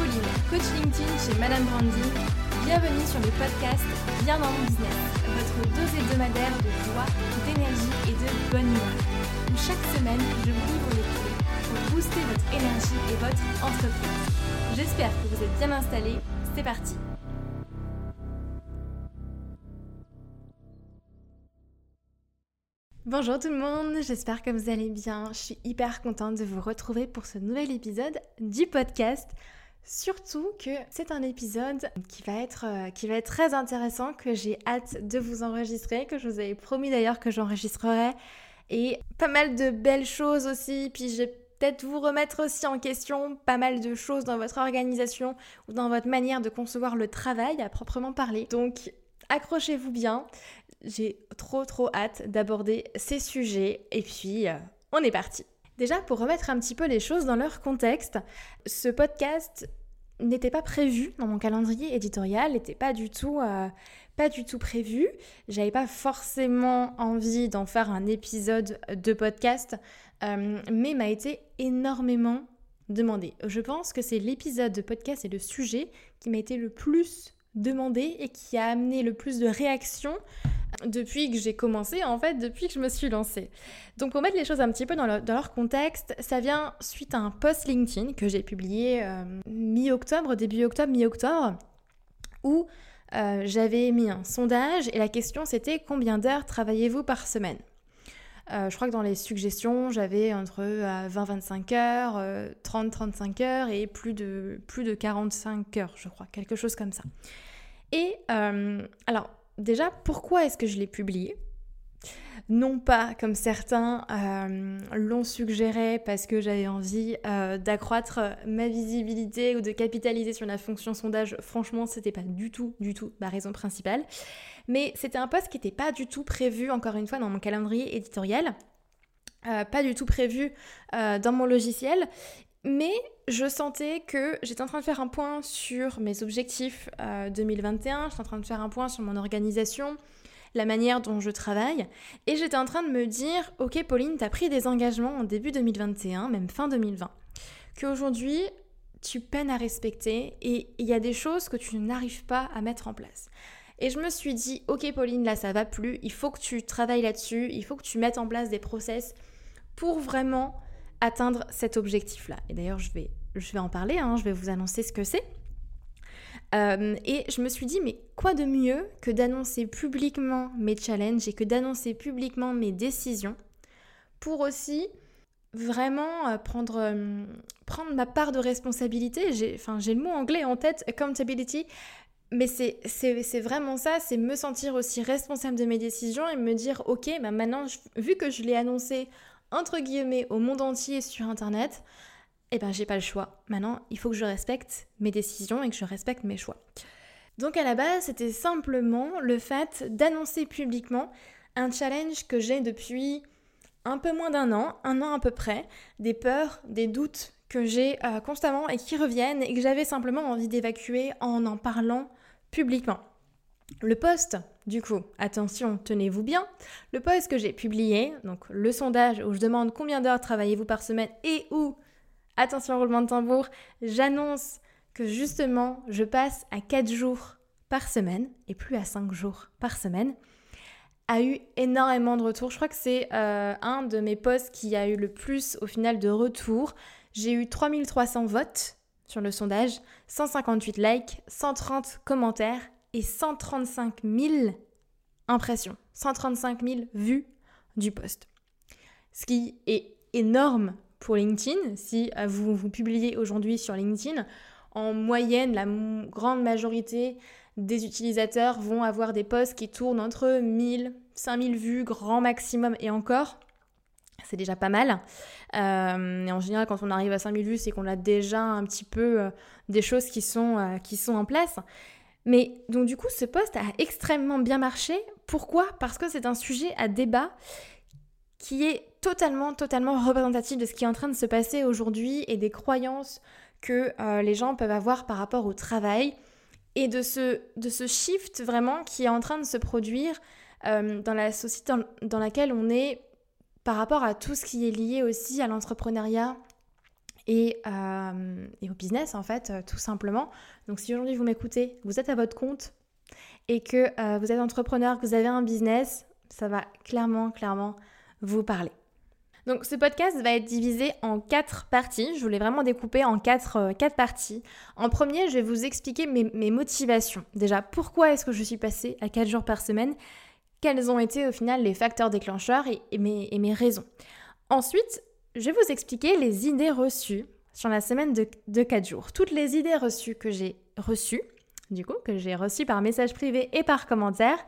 Coach LinkedIn chez Madame Branding. Bienvenue sur le podcast Bien dans mon business, votre dose hebdomadaire de joie, d'énergie et de bonne humeur. Chaque semaine, je vous livre les clés pour booster votre énergie et votre entreprise. J'espère que vous êtes bien installés. C'est parti Bonjour tout le monde, j'espère que vous allez bien. Je suis hyper contente de vous retrouver pour ce nouvel épisode du podcast. Surtout que c'est un épisode qui va, être, euh, qui va être très intéressant, que j'ai hâte de vous enregistrer, que je vous avais promis d'ailleurs que j'enregistrerai. Et pas mal de belles choses aussi, puis je vais peut-être vous remettre aussi en question pas mal de choses dans votre organisation ou dans votre manière de concevoir le travail à proprement parler. Donc accrochez-vous bien. J'ai trop trop hâte d'aborder ces sujets et puis euh, on est parti. Déjà pour remettre un petit peu les choses dans leur contexte, ce podcast n'était pas prévu dans mon calendrier éditorial, n'était pas du tout euh, pas du tout prévu. J'avais pas forcément envie d'en faire un épisode de podcast, euh, mais m'a été énormément demandé. Je pense que c'est l'épisode de podcast et le sujet qui m'a été le plus demandé et qui a amené le plus de réactions depuis que j'ai commencé, en fait, depuis que je me suis lancée. Donc pour mettre les choses un petit peu dans, leur contexte, ça vient suite à un post LinkedIn que j'ai publié euh, mi-octobre, début octobre, mi-octobre, où euh, j'avais mis un sondage et la question c'était combien d'heures travaillez-vous par semaine? Euh, je crois que dans les suggestions, j'avais entre 20-25 heures, 30-35 heures et plus de, plus de 45 heures, je crois, quelque chose comme ça. Et alors, déjà, pourquoi est-ce que je l'ai publié? Non pas comme certains euh, l'ont suggéré parce que j'avais envie euh, d'accroître ma visibilité ou de capitaliser sur la fonction sondage. Franchement, c'était pas du tout, du tout ma raison principale. Mais c'était un poste qui n'était pas du tout prévu, encore une fois, dans mon calendrier éditorial. Euh, pas du tout prévu dans mon logiciel. Mais je sentais que j'étais en train de faire un point sur mes objectifs 2021, j'étais en train de faire un point sur mon organisation, la manière dont je travaille, et j'étais en train de me dire, ok Pauline, tu as pris des engagements en début 2021, même fin 2020, qu'aujourd'hui tu peines à respecter et il y a des choses que tu n'arrives pas à mettre en place. Et je me suis dit, ok Pauline, là ça va plus, il faut que tu travailles là-dessus, il faut que tu mettes en place des process pour vraiment atteindre cet objectif-là. Et d'ailleurs, je vais, je vais en parler, hein, je vais vous annoncer ce que c'est. Euh, et je me suis dit, mais quoi de mieux que d'annoncer publiquement mes challenges et que d'annoncer publiquement mes décisions pour aussi vraiment euh, prendre, euh, prendre ma part de responsabilité? J'ai, j'ai le mot anglais en tête, accountability, mais c'est, c'est, vraiment ça, c'est me sentir aussi responsable de mes décisions et me dire, ok, bah maintenant, vu que je l'ai annoncé entre guillemets au monde entier sur Internet, eh ben j'ai pas le choix. Maintenant, il faut que je respecte mes décisions et que je respecte mes choix. Donc à la base, c'était simplement le fait d'annoncer publiquement un challenge que j'ai depuis un peu moins d'un an, un an à peu près, des peurs, des doutes que j'ai euh, constamment et qui reviennent et que j'avais simplement envie d'évacuer en en parlant publiquement. Le post, du coup, attention, tenez-vous bien, le post que j'ai publié, donc le sondage où je demande combien d'heures travaillez-vous par semaine et où, attention roulement de tambour, j'annonce que justement je passe à 4 jours par semaine et plus à 5 jours par semaine, a eu énormément de retours. Je crois que c'est euh, un de mes posts qui a eu le plus au final de retours. J'ai eu 3300 votes sur le sondage, 158 likes, 130 commentaires et 135 000 impressions, 135 000 vues du post. Ce qui est énorme pour LinkedIn. Si euh, vous, vous publiez aujourd'hui sur LinkedIn, en moyenne, la grande majorité des utilisateurs vont avoir des posts qui tournent entre 1000, 5000 vues, grand maximum et encore. C'est déjà pas mal. Euh, et en général, quand on arrive à 5000 vues, c'est qu'on a déjà un petit peu euh, des choses qui sont, qui sont en place. Mais donc du coup, ce poste a extrêmement bien marché. Pourquoi? Parce que c'est un sujet à débat qui est totalement, totalement représentatif de ce qui est en train de se passer aujourd'hui et des croyances que euh, les gens peuvent avoir par rapport au travail et de ce, de ce shift vraiment qui est en train de se produire euh, dans la société dans, laquelle on est par rapport à tout ce qui est lié aussi à l'entrepreneuriat et, euh, et, au business en fait, tout simplement. Donc si aujourd'hui vous m'écoutez, vous êtes à votre compte et que vous êtes entrepreneur, que vous avez un business, ça va clairement, clairement vous parler. Donc ce podcast va être divisé en quatre parties. Je voulais vraiment découper en quatre, euh, quatre parties. En premier, je vais vous expliquer mes, motivations. Déjà, pourquoi est-ce que je suis passée à quatre jours par semaine? Quels ont été au final les facteurs déclencheurs et, mes, et mes, raisons? Ensuite, je vais vous expliquer les idées reçues sur la semaine de, de 4 jours. Toutes les idées reçues que j'ai reçues, du coup, que j'ai reçues par message privé et par commentaire,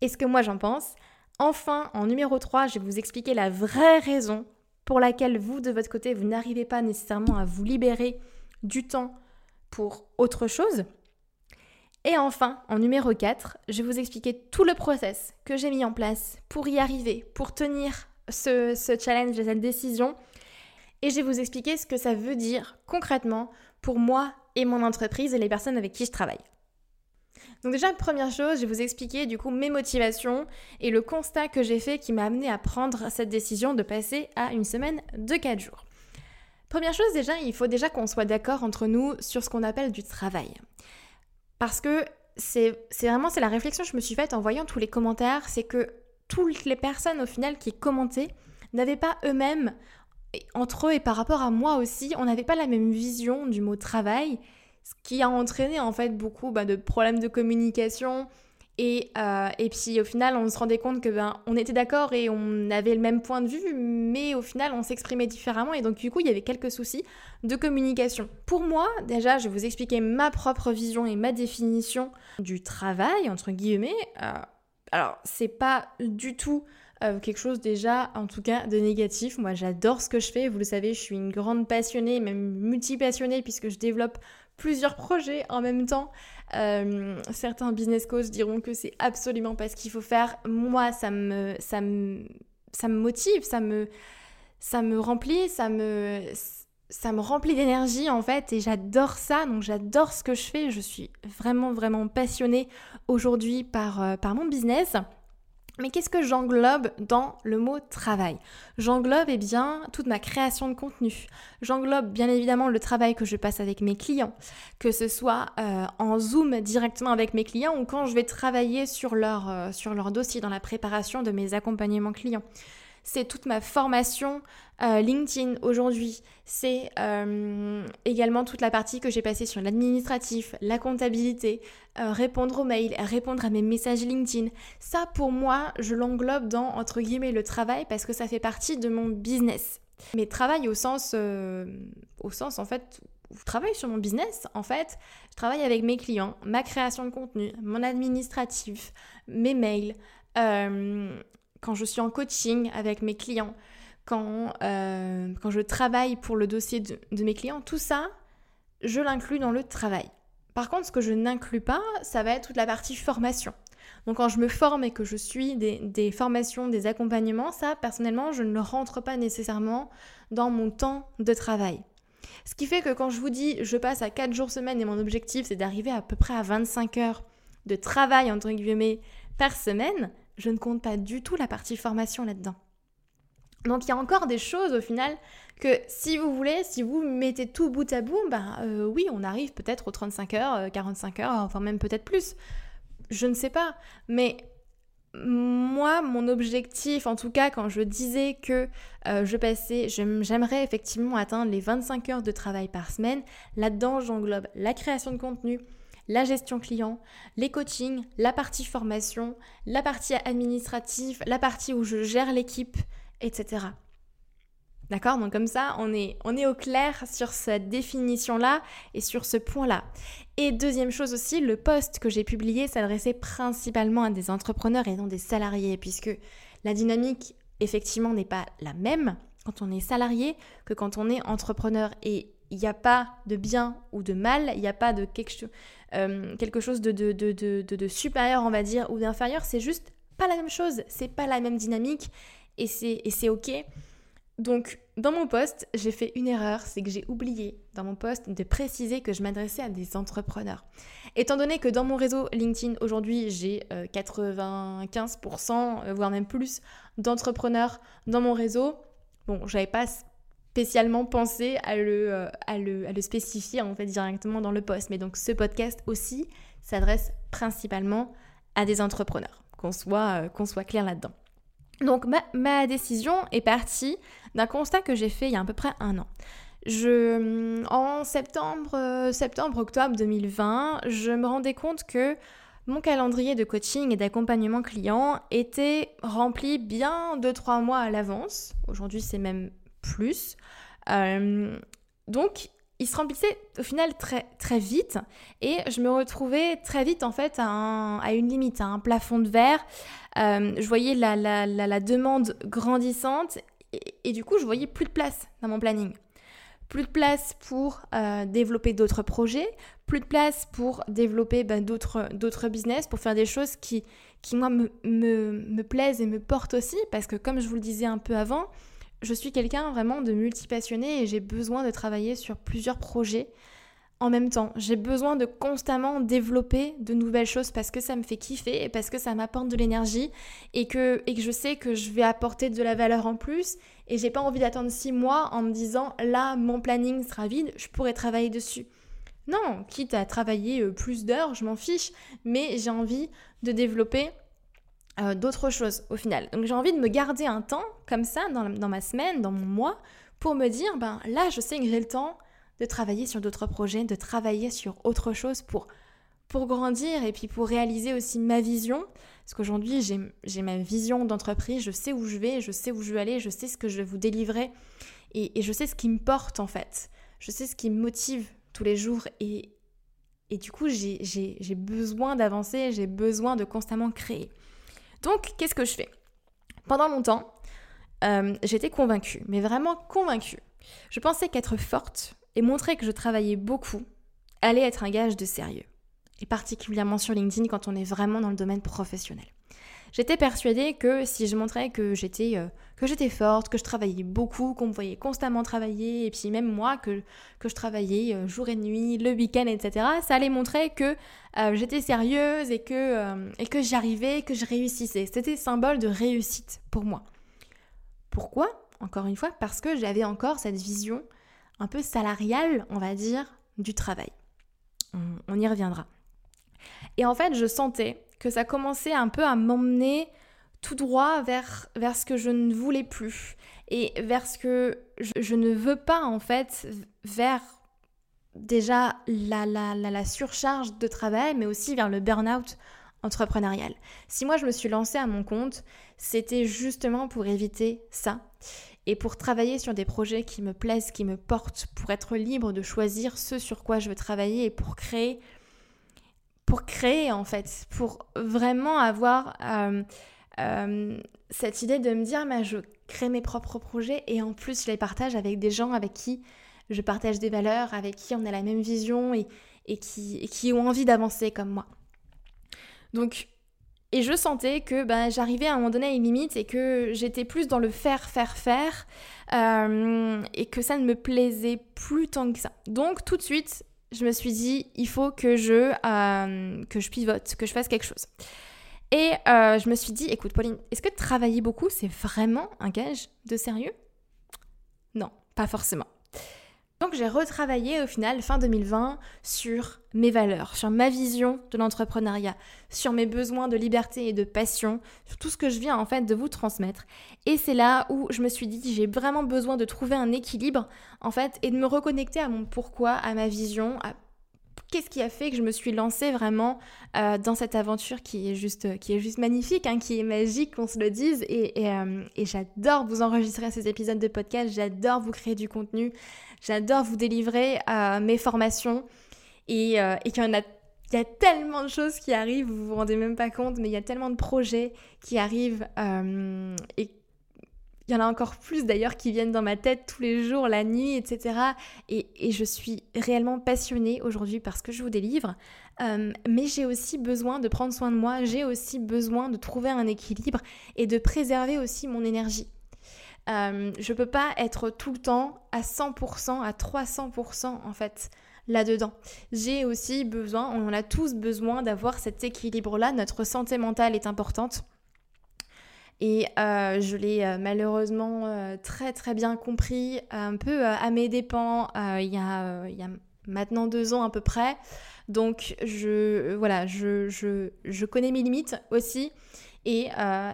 et ce que moi j'en pense? Enfin, en numéro 3, je vais vous expliquer la vraie raison pour laquelle vous, de votre côté, vous n'arrivez pas nécessairement à vous libérer du temps pour autre chose. Et enfin, en numéro 4, je vais vous expliquer tout le process que j'ai mis en place pour y arriver, pour tenir ce, challenge et cette décision. Et je vais vous expliquer ce que ça veut dire concrètement pour moi et mon entreprise et les personnes avec qui je travaille. Donc déjà, première chose, je vais vous expliquer du coup mes motivations et le constat que j'ai fait qui m'a amené à prendre cette décision de passer à une semaine de 4 jours. Première chose déjà, il faut déjà qu'on soit d'accord entre nous sur ce qu'on appelle du travail. Parce que c'est vraiment c'est la réflexion que je me suis faite en voyant tous les commentaires, c'est que toutes les personnes au final qui commentaient n'avaient pas eux-mêmes, entre eux et par rapport à moi aussi, on n'avait pas la même vision du mot travail ce qui a entraîné en fait beaucoup bah, de problèmes de communication. Et, euh, et, puis au final, on se rendait compte que ben, on était d'accord et on avait le même point de vue, mais au final, on s'exprimait différemment. Et donc du coup, il y avait quelques soucis de communication. Pour moi, déjà, je vais vous expliquer ma propre vision et ma définition du travail, entre guillemets. Euh, alors, c'est pas du tout euh, quelque chose déjà, en tout cas, de négatif. Moi, j'adore ce que je fais. Vous le savez, je suis une grande passionnée, même multi-passionnée, puisque je développe plusieurs projets en même temps. Euh, certains business coachs diront que c'est absolument pas ce qu'il faut faire. Moi, ça me, ça me, ça me motive, ça me, ça me remplit, ça me, ça me remplit d'énergie en fait et j'adore ça. Donc j'adore ce que je fais. Je suis vraiment, vraiment passionnée aujourd'hui par, euh, par mon business. Mais qu'est-ce que j'englobe dans le mot travail? J'englobe eh bien toute ma création de contenu. J'englobe bien évidemment le travail que je passe avec mes clients, que ce soit euh, en Zoom directement avec mes clients ou quand je vais travailler sur leur, euh, sur leur dossier dans la préparation de mes accompagnements clients c'est toute ma formation euh, LinkedIn aujourd'hui. C'est euh, également toute la partie que j'ai passée sur l'administratif, la comptabilité, euh, répondre aux mails, répondre à mes messages LinkedIn. Ça, pour moi, je l'englobe dans, entre guillemets, le travail parce que ça fait partie de mon business. Mais travail au sens, au sens en fait, je travaille sur mon business, en fait, je travaille avec mes clients, ma création de contenu, mon administratif, mes mails, quand je suis en coaching avec mes clients, quand, euh, quand je travaille pour le dossier de, mes clients, tout ça, je l'inclus dans le travail. Par contre, ce que je n'inclus pas, ça va être toute la partie formation. Donc quand je me forme et que je suis des, formations, des accompagnements, ça, personnellement, je ne rentre pas nécessairement dans mon temps de travail. Ce qui fait que quand je vous dis je passe à 4 jours semaine et mon objectif c'est d'arriver à peu près à 25 heures de travail entre guillemets par semaine, je ne compte pas du tout la partie formation là-dedans. Donc il y a encore des choses au final que si vous voulez, si vous mettez tout bout à bout, ben oui, on arrive peut-être aux 35 heures, 45 euh, heures, enfin même peut-être plus. Je ne sais pas. Mais moi, mon objectif, en tout cas quand je disais que euh, je passais, j'aimerais effectivement atteindre les 25 heures de travail par semaine, là-dedans j'englobe la création de contenu, la gestion client, les coachings, la partie formation, la partie administrative, la partie où je gère l'équipe, etc. D'accord? Donc comme ça, on est, on est au clair sur cette définition-là et sur ce point-là. Et deuxième chose aussi, le poste que j'ai publié s'adressait principalement à des entrepreneurs et non des salariés, puisque la dynamique, effectivement, n'est pas la même quand on est salarié que quand on est entrepreneur. Et il n'y a pas de bien ou de mal, il n'y a pas de quelque, euh, quelque chose de, de, de, de, supérieur, on va dire, ou d'inférieur, c'est juste pas la même chose, c'est pas la même dynamique et c'est ok. Donc, dans mon poste, j'ai fait une erreur, c'est que j'ai oublié dans mon poste de préciser que je m'adressais à des entrepreneurs. Étant donné que dans mon réseau LinkedIn aujourd'hui, j'ai 95%, euh, voire même plus, d'entrepreneurs dans mon réseau, bon, j'avais pas spécialement pensé à le, euh, à le, à le spécifier en fait directement dans le post. Mais donc ce podcast aussi s'adresse principalement à des entrepreneurs, qu'on soit, euh, qu'on soit clair là-dedans. Donc ma, ma, décision est partie d'un constat que j'ai fait il y a à peu près un an. Je, en septembre, euh, septembre, octobre 2020, je me rendais compte que mon calendrier de coaching et d'accompagnement client était rempli bien de trois mois à l'avance. Aujourd'hui, c'est même plus. Euh, donc, il se remplissait au final très, très vite. Et je me retrouvais très vite en fait à, une limite, à un plafond de verre. Euh, je voyais la, demande grandissante. Et, du coup, je voyais plus de place dans mon planning. Plus de place pour euh, développer d'autres projets, plus de place pour développer ben, d'autres business, pour faire des choses qui, qui moi, me, me, plaisent et me portent aussi, parce que comme je vous le disais un peu avant, je suis quelqu'un vraiment de multipassionné et j'ai besoin de travailler sur plusieurs projets en même temps. J'ai besoin de constamment développer de nouvelles choses parce que ça me fait kiffer et parce que ça m'apporte de l'énergie et que, et que je sais que je vais apporter de la valeur en plus et j'ai pas envie d'attendre six mois en me disant là mon planning sera vide, je pourrais travailler dessus. Non, quitte à travailler euh, plus d'heures, je m'en fiche, mais j'ai envie de développer euh, d'autres choses au final. Donc j'ai envie de me garder un temps comme ça dans, dans ma semaine, dans mon mois, pour me dire, ben là je sais que j'ai le temps de travailler sur d'autres projets, de travailler sur autre chose pour, pour grandir et puis pour réaliser aussi ma vision. Parce qu'aujourd'hui, j'ai ma vision d'entreprise, je sais où je vais, je sais où je veux aller, je sais ce que je vais vous délivrer et, je sais ce qui me porte en fait. Je sais ce qui me motive tous les jours et, et du coup, j'ai besoin d'avancer, j'ai besoin de constamment créer. Donc, qu'est-ce que je fais? Pendant longtemps, euh, j'étais convaincue, mais vraiment convaincue. Je pensais qu'être forte, et montrer que je travaillais beaucoup allait être un gage de sérieux. Et particulièrement sur LinkedIn quand on est vraiment dans le domaine professionnel. J'étais persuadée que si je montrais que j'étais euh, que j'étais forte, que je travaillais beaucoup, qu'on me voyait constamment travailler, et puis même moi que, que je travaillais euh, jour et nuit, le week-end, etc., ça allait montrer que euh, j'étais sérieuse et que, et que j'arrivais, que je réussissais. C'était symbole de réussite pour moi. Pourquoi? Encore une fois, parce que j'avais encore cette vision un peu salarial, on va dire, du travail. On, y reviendra. Et en fait, je sentais que ça commençait un peu à m'emmener tout droit vers, vers ce que je ne voulais plus et vers ce que je, ne veux pas en fait, vers déjà la, la, la, surcharge de travail, mais aussi vers le burn-out entrepreneurial. Si moi je me suis lancée à mon compte, c'était justement pour éviter ça et pour travailler sur des projets qui me plaisent, qui me portent, pour être libre de choisir ce sur quoi je veux travailler et pour créer, pour créer en fait, pour vraiment avoir euh, euh, cette idée de me dire, je crée mes propres projets et en plus je les partage avec des gens avec qui je partage des valeurs, avec qui on a la même vision et, et, qui, qui ont envie d'avancer comme moi. Donc et je sentais que bah, j'arrivais à un moment donné à une limite et que j'étais plus dans le faire, faire, faire euh, et que ça ne me plaisait plus tant que ça. Donc tout de suite, je me suis dit, il faut que je, euh, que je pivote, que je fasse quelque chose. Et euh, je me suis dit, écoute Pauline, est-ce que travailler beaucoup, c'est vraiment un gage de sérieux? Non, pas forcément. Donc j'ai retravaillé au final fin 2020 sur mes valeurs, sur ma vision de l'entrepreneuriat, sur mes besoins de liberté et de passion, sur tout ce que je viens en fait de vous transmettre. Et c'est là où je me suis dit j'ai vraiment besoin de trouver un équilibre en fait et de me reconnecter à mon pourquoi, à ma vision, qu'est-ce qui a fait que je me suis lancée vraiment euh, dans cette aventure qui est juste, qui est juste magnifique, hein, qui est magique, qu'on se le dise. Et, euh, j'adore vous enregistrer ces épisodes de podcast, j'adore vous créer du contenu, j'adore vous délivrer euh, mes formations. Et, il y a tellement de choses qui arrivent, vous vous rendez même pas compte, mais il y a tellement de projets qui arrivent et il y en a encore plus d'ailleurs qui viennent dans ma tête tous les jours, la nuit, etc. Et, je suis réellement passionnée aujourd'hui parce que je vous délivre. Euh, mais j'ai aussi besoin de prendre soin de moi, j'ai aussi besoin de trouver un équilibre et de préserver aussi mon énergie. Euh, je peux pas être tout le temps à 100%, à 300% en fait là-dedans. J'ai aussi besoin, on a tous besoin d'avoir cet équilibre-là. Notre santé mentale est importante. Et euh, je l'ai euh, malheureusement euh, très très bien compris, un peu à mes dépens, il y, a, y, a, maintenant deux ans à peu près. Donc je, voilà, je, je, je connais mes limites aussi. Et,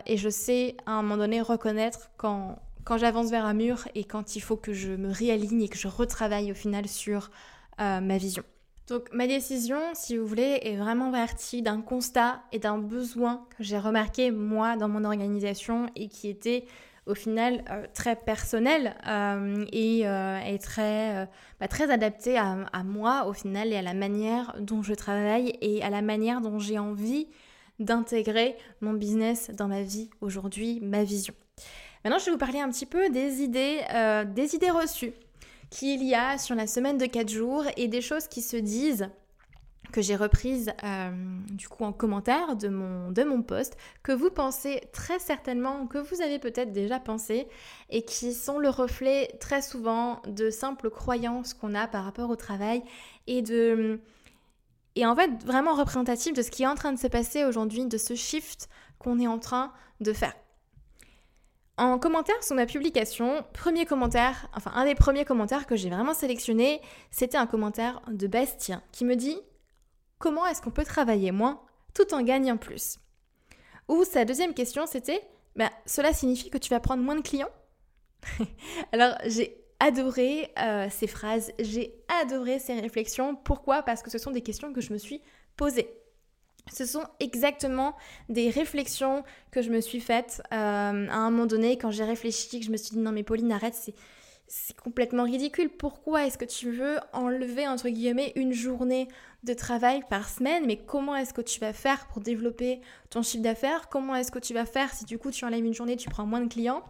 et, je sais à un moment donné reconnaître quand, quand j'avance vers un mur et quand il faut que je me réaligne et que je retravaille au final sur ma vision. Donc ma décision, si vous voulez, est vraiment partie d'un constat et d'un besoin que j'ai remarqué moi dans mon organisation et qui était au final euh, très personnel euh, et, euh, très, bah, très adapté à, à, moi au final et à la manière dont je travaille et à la manière dont j'ai envie d'intégrer mon business dans ma vie aujourd'hui, ma vision. Maintenant, je vais vous parler un petit peu des idées, des idées reçues qu'il y a sur la semaine de 4 jours et des choses qui se disent que j'ai reprises euh, du coup en commentaire de mon, de mon post, que vous pensez très certainement, que vous avez peut-être déjà pensé, et qui sont le reflet très souvent de simples croyances qu'on a par rapport au travail et de... Et en fait, vraiment représentatif de ce qui est en train de se passer aujourd'hui, de ce shift qu'on est en train de faire. En commentaire sur ma publication, premier commentaire, enfin un des premiers commentaires que j'ai vraiment sélectionné, c'était un commentaire de Bastien qui me dit Comment est-ce qu'on peut travailler moins tout en gagnant plus? Ou sa deuxième question c'était bah, Cela signifie que tu vas prendre moins de clients? Alors j'ai adoré euh, ces phrases, j'ai adoré ces réflexions. Pourquoi? Parce que ce sont des questions que je me suis posées. Ce sont exactement des réflexions que je me suis faites euh, à un moment donné quand j'ai réfléchi, que je me suis dit non mais Pauline arrête, c'est, c'est complètement ridicule. Pourquoi est-ce que tu veux enlever entre guillemets une journée de travail par semaine? Mais comment est-ce que tu vas faire pour développer ton chiffre d'affaires? Comment est-ce que tu vas faire si du coup tu enlèves une journée, tu prends moins de clients?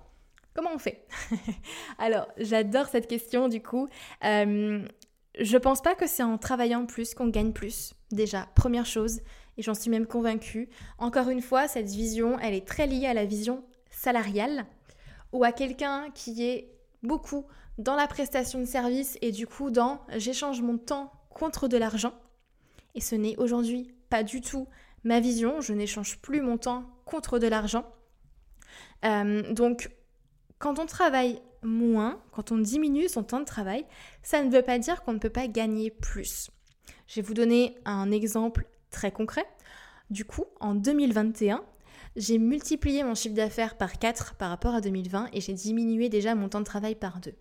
Comment on fait? Alors j'adore cette question du coup. Euh, je pense pas que c'est en travaillant plus qu'on gagne plus. Déjà, première chose et j'en suis même convaincue. Encore une fois, cette vision, elle est très liée à la vision salariale ou à quelqu'un qui est beaucoup dans la prestation de service et du coup dans j'échange mon temps contre de l'argent. Et ce n'est aujourd'hui pas du tout ma vision, je n'échange plus mon temps contre de l'argent. Euh, donc quand on travaille moins, quand on diminue son temps de travail, ça ne veut pas dire qu'on ne peut pas gagner plus. Je vais vous donner un exemple très concret. Du coup, en 2021, j'ai multiplié mon chiffre d'affaires par 4 par rapport à 2020 et j'ai diminué déjà mon temps de travail par 2.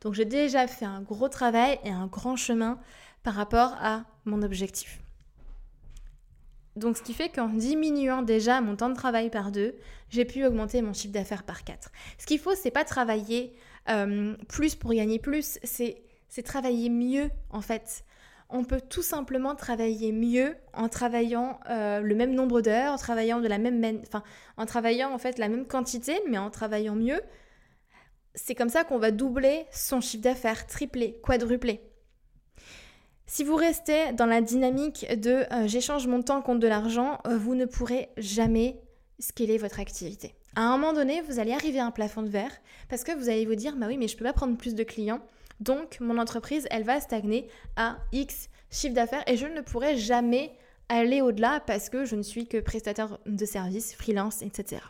Donc j'ai déjà fait un gros travail et un grand chemin par rapport à mon objectif. Donc ce qui fait qu'en diminuant déjà mon temps de travail par 2, j'ai pu augmenter mon chiffre d'affaires par 4. Ce qu'il faut, c'est pas travailler euh, plus pour gagner plus, c'est travailler mieux en fait on peut tout simplement travailler mieux en travaillant euh, le même nombre d'heures, en travaillant de la même, en travaillant en fait la même quantité, mais en travaillant mieux. C'est comme ça qu'on va doubler son chiffre d'affaires, tripler, quadrupler. Si vous restez dans la dynamique de euh, j'échange mon temps contre de l'argent, euh, vous ne pourrez jamais scaler votre activité. À un moment donné, vous allez arriver à un plafond de verre parce que vous allez vous dire bah oui, mais je peux pas prendre plus de clients donc, mon entreprise, elle va stagner à X chiffre d'affaires et je ne pourrai jamais aller au-delà parce que je ne suis que prestataire de services, freelance, etc.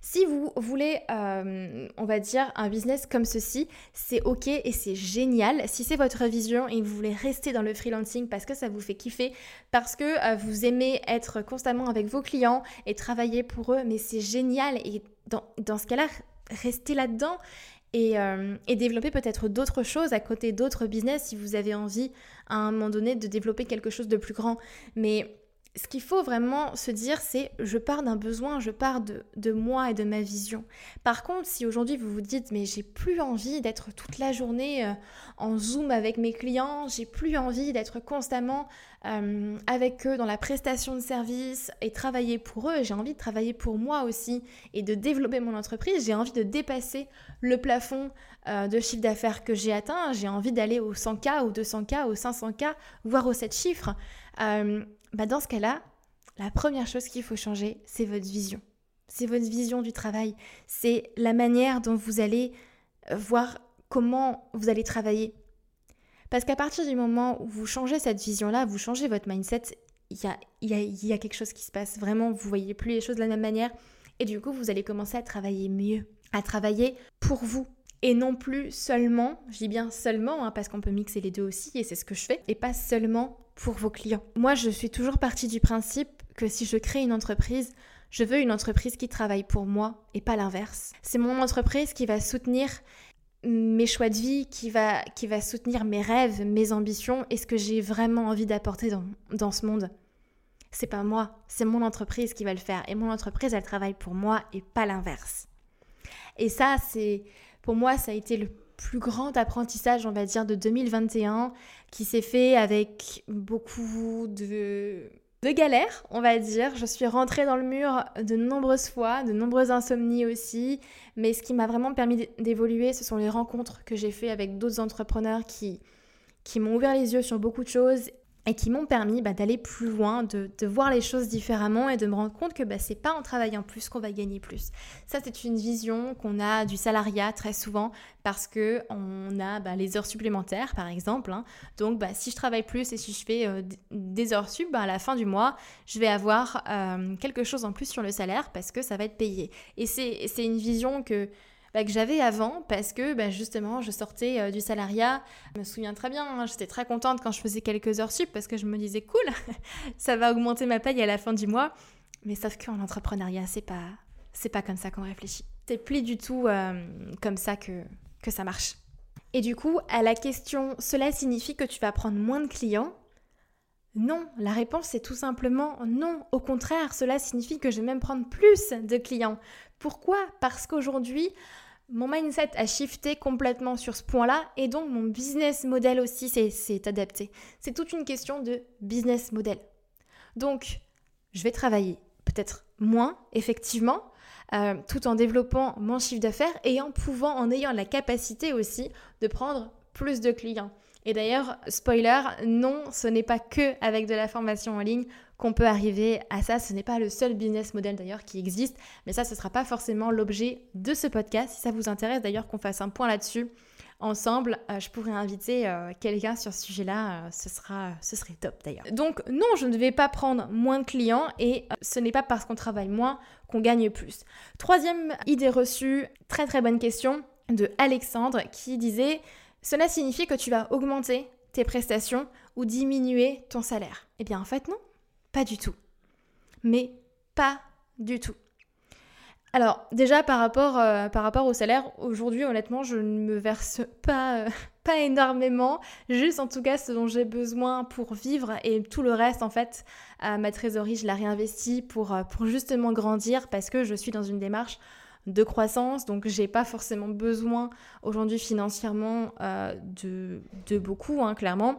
Si vous voulez, euh, on va dire, un business comme ceci, c'est ok et c'est génial. Si c'est votre vision et vous voulez rester dans le freelancing parce que ça vous fait kiffer, parce que euh, vous aimez être constamment avec vos clients et travailler pour eux, mais c'est génial. Et dans, dans ce cas-là, restez là-dedans euh, et, développer peut-être d'autres choses à côté d'autres business si vous avez envie à un moment donné de développer quelque chose de plus grand. Mais ce qu'il faut vraiment se dire, c'est je pars d'un besoin, je pars de, moi et de ma vision. Par contre, si aujourd'hui vous vous dites, mais j'ai plus envie d'être toute la journée euh, en Zoom avec mes clients, j'ai plus envie d'être constamment euh, avec eux dans la prestation de services et travailler pour eux, j'ai envie de travailler pour moi aussi et de développer mon entreprise, j'ai envie de dépasser le plafond euh, de chiffre d'affaires que j'ai atteint, j'ai envie d'aller au 100K, au 200K, au 500K, voire aux 7 chiffres. Bah, dans ce cas-là, la première chose qu'il faut changer, c'est votre vision. C'est votre vision du travail. C'est la manière dont vous allez euh, voir comment vous allez travailler. Parce qu'à partir du moment où vous changez cette vision-là, vous changez votre mindset, il y a, y, a, y a, quelque chose qui se passe. Vraiment, vous voyez plus les choses de la même manière Et du coup, vous allez commencer à travailler mieux, à travailler pour vous. Et non plus seulement, je dis bien seulement, hein, parce qu'on peut mixer les deux aussi, et c'est ce que je fais, et pas seulement pour vos clients. Moi, je suis toujours partie du principe que si je crée une entreprise, je veux une entreprise qui travaille pour moi et pas l'inverse. C'est mon entreprise qui va soutenir mes choix de vie, qui va, qui va soutenir mes rêves, mes ambitions et ce que j'ai vraiment envie d'apporter dans, dans ce monde. C'est pas moi, c'est mon entreprise qui va le faire. Et mon entreprise, elle travaille pour moi et pas l'inverse. Et ça, c'est pour moi, ça a été le plus grand apprentissage, on va dire, de 2021, qui s'est fait avec beaucoup de de galères, on va dire. Je suis rentrée dans le mur de nombreuses fois, de nombreuses insomnies aussi. Mais ce qui m'a vraiment permis d'évoluer, ce sont les rencontres que j'ai fait avec d'autres entrepreneurs qui, qui m'ont ouvert les yeux sur beaucoup de choses et qui m'ont permis bah, d'aller plus loin, de, voir les choses différemment et de me rendre compte que bah, c'est pas en travaillant plus qu'on va gagner plus. Ça, c'est une vision qu'on a du salariat très souvent parce que on a bah, les heures supplémentaires, par exemple. Hein. Donc, si je travaille plus et si je fais euh, des heures sup, à la fin du mois, je vais avoir euh, quelque chose en plus sur le salaire parce que ça va être payé. Et c'est une vision que bah, que j'avais avant parce que bah, justement je sortais euh, du salariat. Je me souviens très bien, hein, j'étais très contente quand je faisais quelques heures sup parce que je me disais cool, ça va augmenter ma paye à la fin du mois. Mais sauf qu'en entrepreneuriat, c'est pas, c'est pas comme ça qu'on réfléchit. C'est plus du tout euh, comme ça que, que ça marche. Et du coup, à la question cela signifie que tu vas prendre moins de clients? Non, la réponse est tout simplement non. Au contraire, cela signifie que je vais même prendre plus de clients. Pourquoi? Parce qu'aujourd'hui, mon mindset a shifté complètement sur ce point-là et donc mon business model aussi s'est adapté. C'est toute une question de business model. Donc, je vais travailler peut-être moins, effectivement, euh, tout en développant mon chiffre d'affaires et en pouvant, en ayant la capacité aussi de prendre plus de clients. Et d'ailleurs, spoiler, non, ce n'est pas que avec de la formation en ligne qu'on peut arriver à ça. Ce n'est pas le seul business model d'ailleurs qui existe, mais ça, ce ne sera pas forcément l'objet de ce podcast. Si ça vous intéresse d'ailleurs qu'on fasse un point là-dessus ensemble, euh, je pourrais inviter euh, quelqu'un sur ce sujet-là. Euh, ce, sera, ce serait top d'ailleurs. Donc non, je ne vais pas prendre moins de clients et ce n'est pas parce qu'on travaille moins qu'on gagne plus. Troisième idée reçue, très très bonne question de Alexandre qui disait cela signifie que tu vas augmenter tes prestations ou diminuer ton salaire. Eh bien en fait non, pas du tout. Mais pas du tout. Alors déjà par rapport, euh, au salaire, aujourd'hui honnêtement je ne me verse pas, euh, pas énormément, juste en tout cas ce dont j'ai besoin pour vivre et tout le reste en fait, ma trésorerie je la réinvestis pour, euh, pour justement grandir parce que je suis dans une démarche de croissance, donc j'ai pas forcément besoin aujourd'hui financièrement de, beaucoup, hein, clairement.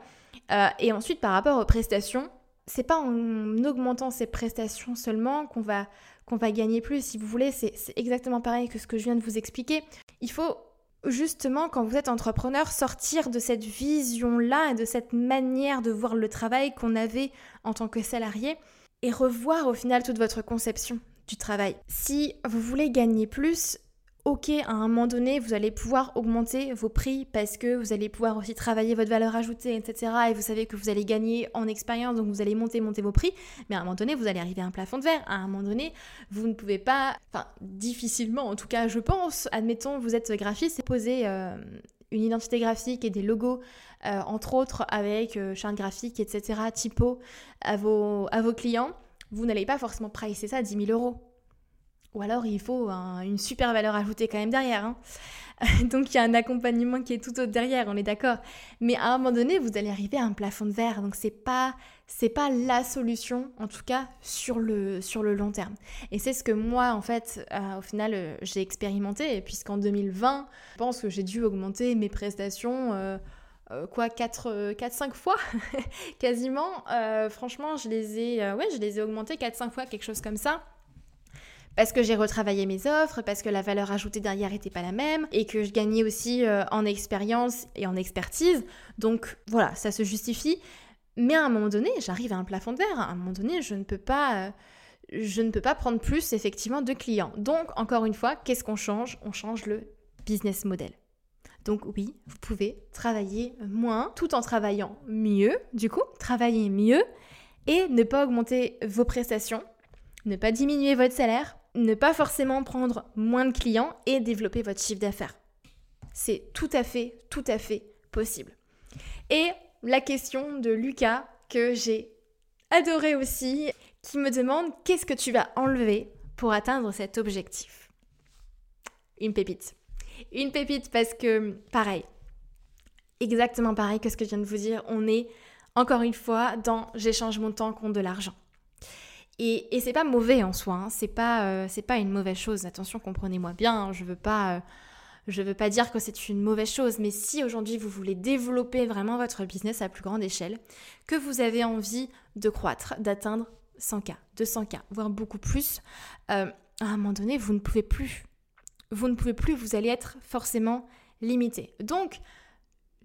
Et ensuite, par rapport aux prestations, c'est pas en augmentant ces prestations seulement qu'on va, qu'on va gagner plus. Si vous voulez, c'est exactement pareil que ce que je viens de vous expliquer. Il faut justement, quand vous êtes entrepreneur, sortir de cette vision-là et de cette manière de voir le travail qu'on avait en tant que salarié et revoir au final toute votre conception du travail. Si vous voulez gagner plus, ok, à un moment donné, vous allez pouvoir augmenter vos prix parce que vous allez pouvoir aussi travailler votre valeur ajoutée, etc. Et vous savez que vous allez gagner en expérience, donc vous allez monter, monter vos prix. Mais à un moment donné, vous allez arriver à un plafond de verre. À un moment donné, vous ne pouvez pas, enfin, difficilement, en tout cas, je pense, admettons, vous êtes graphiste et posez euh, une identité graphique et des logos, euh, entre autres, avec euh, graphique, etc., typo, à vos, à vos clients vous n'allez pas forcément pricer ça à 10 000 euros. Ou alors il faut une super valeur ajoutée quand même derrière. Hein. Donc il y a un accompagnement qui est tout autre derrière, on est d'accord. Mais à un moment donné, vous allez arriver à un plafond de verre. Donc c'est pas c'est pas la solution, en tout cas sur le, sur le long terme. Et c'est ce que moi, en fait, euh, au final, euh, j'ai expérimenté, puisqu'en 2020, je pense que j'ai dû augmenter mes prestations. Euh, quoi 4 5 euh, fois quasiment franchement je les ai ouais ai augmentés 4 5 fois quelque chose comme ça parce que j'ai retravaillé mes offres, parce que la valeur ajoutée derrière n'était pas la même, et que je gagnais aussi en expérience et en expertise. Donc voilà, ça se justifie. Mais à un moment donné, j'arrive à un plafond de verre. À un moment donné, je ne peux pas, je ne peux pas prendre plus effectivement de clients. Donc encore une fois, qu'est-ce qu'on change? On change le business model. Donc oui, vous pouvez travailler moins tout en travaillant mieux, du coup, travailler mieux et ne pas augmenter vos prestations, ne pas diminuer votre salaire, ne pas forcément prendre moins de clients et développer votre chiffre d'affaires. C'est tout à fait, tout à fait possible. Et la question de Lucas que j'ai adoré aussi, qui me demande qu'est-ce que tu vas enlever pour atteindre cet objectif? Une pépite. Une pépite parce que, pareil, exactement pareil que ce que je viens de vous dire, on est encore une fois dans j'échange mon temps contre de l'argent. Et, et c'est pas mauvais en soi, hein. c'est pas, euh, pas une mauvaise chose. Attention, comprenez-moi bien, je veux pas. Euh, je veux pas dire que c'est une mauvaise chose, mais si aujourd'hui vous voulez développer vraiment votre business à plus grande échelle, que vous avez envie de croître, d'atteindre 100K, 200K, voire beaucoup plus, euh, à un moment donné, vous ne pouvez plus. Vous ne pouvez plus, vous allez être forcément limité. Donc,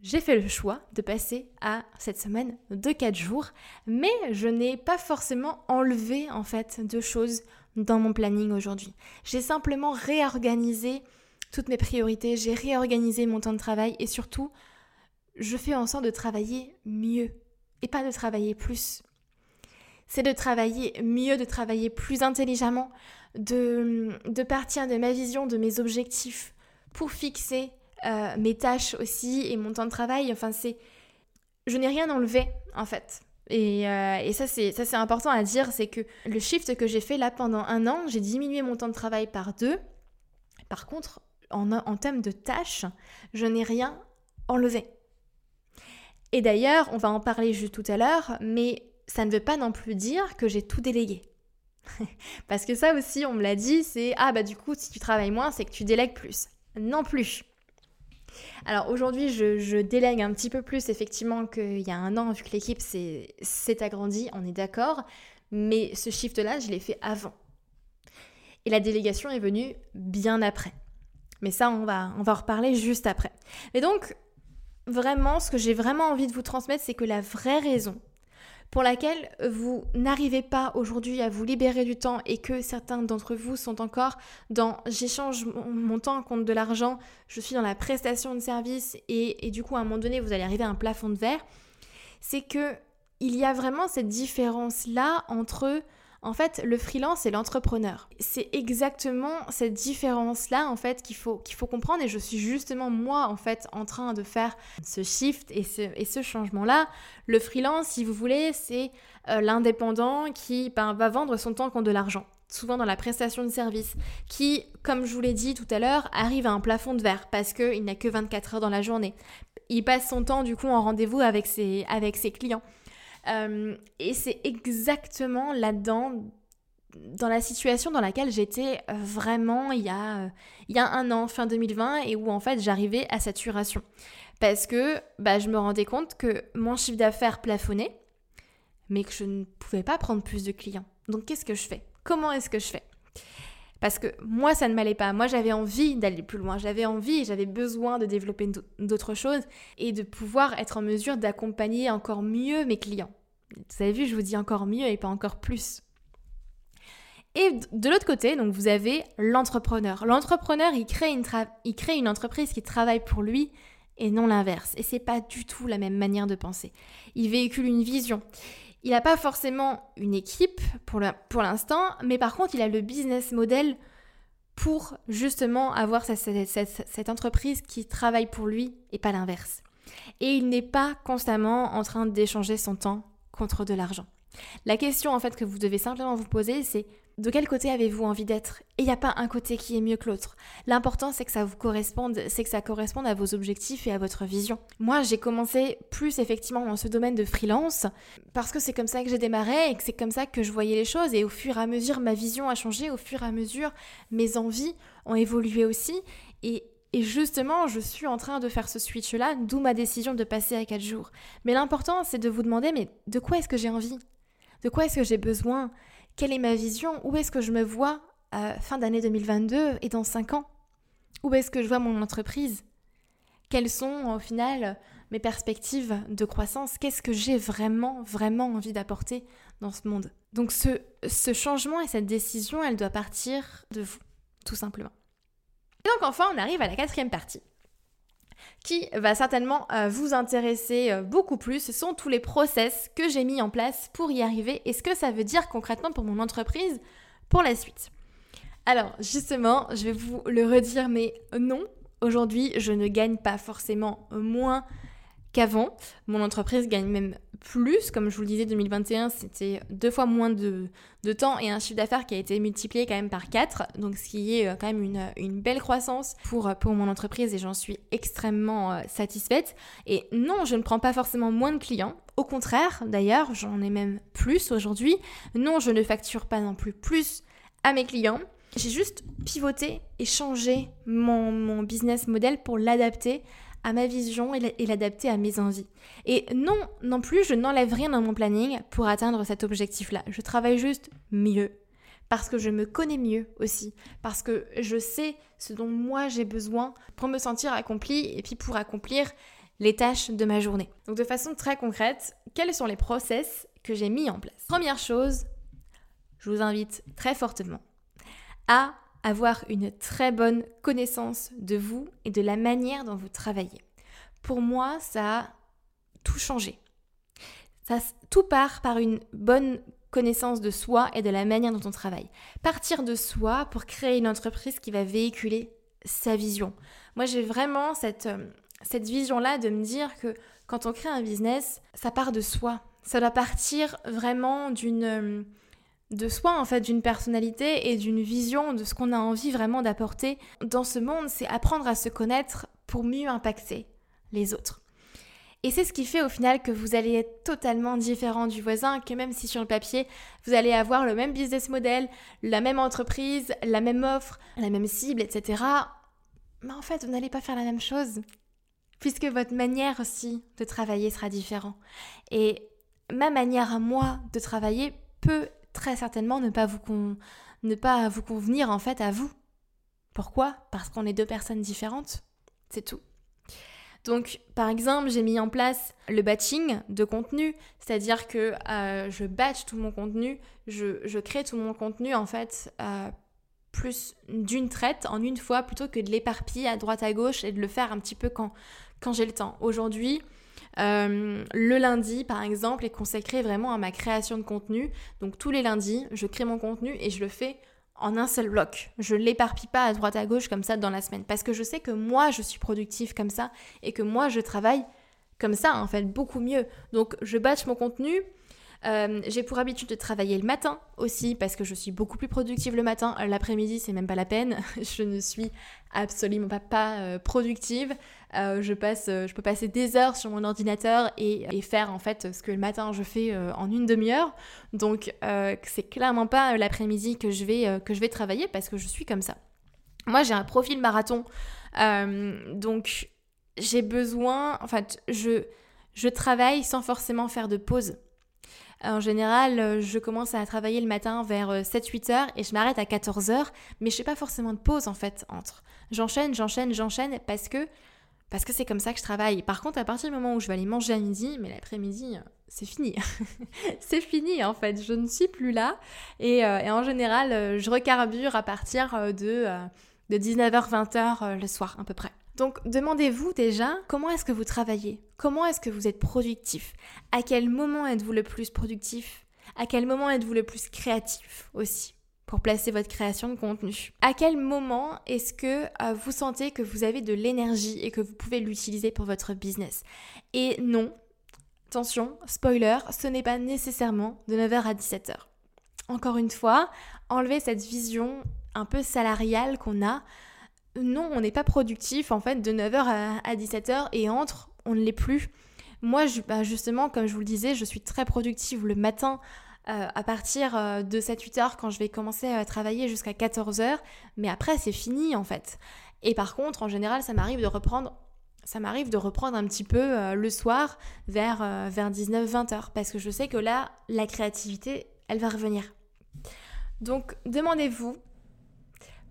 j'ai fait le choix de passer à cette semaine de 4 jours, mais je n'ai pas forcément enlevé en fait de choses dans mon planning aujourd'hui. J'ai simplement réorganisé toutes mes priorités, j'ai réorganisé mon temps de travail et surtout, je fais en sorte de travailler mieux et pas de travailler plus. C'est de travailler mieux, de travailler plus intelligemment, de, de partir de ma vision, de mes objectifs pour fixer euh, mes tâches aussi et mon temps de travail. Enfin, c'est. Je n'ai rien enlevé, en fait. Et, euh, et ça, c'est important à dire c'est que le shift que j'ai fait là pendant un an, j'ai diminué mon temps de travail par deux. Par contre, en, en termes de tâches, je n'ai rien enlevé. Et d'ailleurs, on va en parler juste tout à l'heure, mais ça ne veut pas non plus dire que j'ai tout délégué. Parce que ça aussi, on me l'a dit, c'est ah bah du coup, si tu travailles moins, c'est que tu délègues plus. Non plus. Alors aujourd'hui, je, délègue un petit peu plus effectivement qu'il y a un an, vu que l'équipe s'est agrandie, on est d'accord, mais ce shift-là, je l'ai fait avant. Et la délégation est venue bien après. Mais ça, on va, on va en reparler juste après. Mais donc, vraiment, ce que j'ai vraiment envie de vous transmettre, c'est que la vraie raison pour laquelle vous n'arrivez pas aujourd'hui à vous libérer du temps et que certains d'entre vous sont encore dans j'échange mon, temps contre de l'argent, je suis dans la prestation de service et, du coup à un moment donné vous allez arriver à un plafond de verre, c'est que il y a vraiment cette différence là entre en fait, le freelance et l'entrepreneur. C'est exactement cette différence-là, en fait, qu'il faut, faut comprendre. Et je suis justement, moi, en fait, en train de faire ce shift et ce, et ce changement-là. Le freelance, si vous voulez, c'est euh, l'indépendant qui ben, va vendre son temps contre de l'argent souvent dans la prestation de service, qui, comme je vous l'ai dit tout à l'heure, arrive à un plafond de verre parce qu'il n'a que 24 heures dans la journée. Il passe son temps du coup en rendez-vous avec ses, avec ses clients. Euh, et c'est exactement là-dedans, dans la situation dans laquelle j'étais euh, vraiment il y, a, euh, il y a un an, fin 2020, et où en fait j'arrivais à saturation. Parce que bah, je me rendais compte que mon chiffre d'affaires plafonnait, mais que je ne pouvais pas prendre plus de clients. Donc qu'est-ce que je fais? Comment est-ce que je fais? Parce que moi, ça ne m'allait pas. Moi, j'avais envie d'aller plus loin. J'avais envie, j'avais besoin de développer d'autres choses et de pouvoir être en mesure d'accompagner encore mieux mes clients. Vous avez vu, je vous dis encore mieux et pas encore plus. Et de l'autre côté, donc vous avez l'entrepreneur. L'entrepreneur, il, crée une crée une entreprise qui travaille pour lui et non l'inverse. Et c'est pas du tout la même manière de penser. Il véhicule une vision. Il n'a pas forcément une équipe pour l'instant, mais par contre, il a le business model pour justement avoir cette, entreprise qui travaille pour lui et pas l'inverse. Et il n'est pas constamment en train d'échanger son temps contre de l'argent. La question en fait que vous devez simplement vous poser, c'est de quel côté avez-vous envie d'être? Et il n'y a pas un côté qui est mieux que l'autre. L'important, c'est que ça vous corresponde, c'est que ça corresponde à vos objectifs et à votre vision. Moi, j'ai commencé plus effectivement dans ce domaine de freelance parce que c'est comme ça que j'ai démarré et que c'est comme ça que je voyais les choses. Et au fur et à mesure, ma vision a changé. Au fur et à mesure, mes envies ont évolué aussi. Et, et justement, je suis en train de faire ce switch-là, d'où ma décision de passer à 4 jours. Mais l'important, c'est de vous demander, mais de quoi est-ce que j'ai envie? De quoi est-ce que j'ai besoin? Quelle est ma vision? Où est-ce que je me vois à fin d'année 2022 et dans 5 ans? Où est-ce que je vois mon entreprise? Quelles sont au final mes perspectives de croissance? Qu'est-ce que j'ai vraiment, vraiment envie d'apporter dans ce monde? Donc ce, ce changement et cette décision, elle doit partir de vous, tout simplement. Et donc enfin, on arrive à la quatrième partie qui va certainement euh, vous intéresser euh, beaucoup plus. Sont tous les process que j'ai mis en place pour y arriver et ce que ça veut dire concrètement pour mon entreprise pour la suite. Alors justement, je vais vous le redire, mais non, aujourd'hui, je ne gagne pas forcément moins qu'avant. Mon entreprise gagne même plus. Comme je vous le disais, 2021, c'était deux fois moins de, temps et un chiffre d'affaires qui a été multiplié quand même par 4. Donc, ce qui est euh, quand même une, belle croissance pour, euh, pour mon entreprise et j'en suis extrêmement euh, satisfaite. Et non, je ne prends pas forcément moins de clients. Au contraire, d'ailleurs, j'en ai même plus aujourd'hui. Non, je ne facture pas non plus plus à mes clients. J'ai juste pivoté et changé mon, mon business model pour l'adapter à ma vision et l'adapter à mes envies. Et non, non plus, je n'enlève rien dans mon planning pour atteindre cet objectif-là. Je travaille juste mieux. Parce que je me connais mieux aussi. Parce que je sais ce dont moi j'ai besoin pour me sentir accomplie et puis pour accomplir les tâches de ma journée. Donc de façon très concrète, quels sont les process que j'ai mis en place? Première chose, je vous invite très fortement à avoir une très bonne connaissance de vous et de la manière dont vous travaillez. Pour moi, ça a tout changé. Ça, tout part par une bonne connaissance de soi et de la manière dont on travaille. Partir de soi pour créer une entreprise qui va véhiculer sa vision. Moi, j'ai vraiment cette, euh, cette vision-là de me dire que quand on crée un business, ça part de soi. Ça doit partir vraiment d'une euh, de soi, en fait, d'une personnalité et d'une vision de ce qu'on a envie vraiment d'apporter dans ce monde, c'est apprendre à se connaître pour mieux impacter les autres. Et c'est ce qui fait au final que vous allez être totalement différent du voisin, que même si sur le papier, vous allez avoir le même business model, la même entreprise, la même offre, la même cible, etc. Mais en fait, vous n'allez pas faire la même chose, puisque votre manière aussi de travailler sera différente. Et ma manière à moi de travailler peut très certainement ne pas vous, ne pas vous convenir en fait à vous. Pourquoi? Parce qu'on est deux personnes différentes. C'est tout. Donc, par exemple, j'ai mis en place le batching de contenu, c'est-à-dire que euh, je batch tout mon contenu, je, crée tout mon contenu en fait euh, plus d'une traite en une fois plutôt que de l'éparpiller à droite à gauche et de le faire un petit peu quand, quand j'ai le temps. Aujourd'hui, euh, le lundi, par exemple, est consacré vraiment à ma création de contenu. Donc tous les lundis, je crée mon contenu et je le fais en un seul bloc. Je ne l'éparpille pas à droite à gauche comme ça dans la semaine. Parce que je sais que moi, je suis productive comme ça et que moi, je travaille comme ça, en fait, beaucoup mieux. Donc je batch mon contenu. Euh, j'ai pour habitude de travailler le matin aussi parce que je suis beaucoup plus productive le matin. L'après-midi, c'est même pas la peine. je ne suis absolument pas, euh, productive. Euh, je, passe, je peux passer des heures sur mon ordinateur et, faire en fait ce que le matin je fais en une demi-heure. Donc c'est clairement pas l'après-midi que, je vais que je vais travailler parce que je suis comme ça. Moi j'ai un profil marathon. donc j'ai besoin, en fait, je, je travaille sans forcément faire de pause. En général, euh, je commence à travailler le matin vers 7-8 euh, heures et je m'arrête à 14 heures, mais je fais pas forcément de pause en fait entre. J'enchaîne, j'enchaîne, j'enchaîne parce que parce que c'est comme ça que je travaille. Par contre, à partir du moment où je vais aller manger à midi, mais l'après-midi, euh, c'est fini. c'est fini en fait, je ne suis plus là. Et, en général, je recarbure à partir de, de 19h-20h le soir à peu près. Donc demandez-vous déjà comment est-ce que vous travaillez? Comment est-ce que vous êtes productif? À quel moment êtes-vous le plus productif? À quel moment êtes-vous le plus créatif aussi? Pour placer votre création de contenu À quel moment est-ce que euh, vous sentez que vous avez de l'énergie et que vous pouvez l'utiliser pour votre business? Et non, attention, spoiler, ce n'est pas nécessairement de 9h à 17h. Encore une fois, enlevez cette vision un peu salariale qu'on a non, on n'est pas productif en fait de 9h à, 17h et entre, on ne l'est plus. Moi, bah, justement, comme je vous le disais, je suis très productive le matin euh, à partir euh, de 7-8 heures quand je vais commencer à travailler jusqu'à 14 h mais après c'est fini en fait. Et par contre, en général, ça m'arrive de reprendre ça m'arrive de reprendre un petit peu euh, le soir vers, vers 19-20 heures parce que je sais que là, la créativité, elle va revenir. Donc, demandez-vous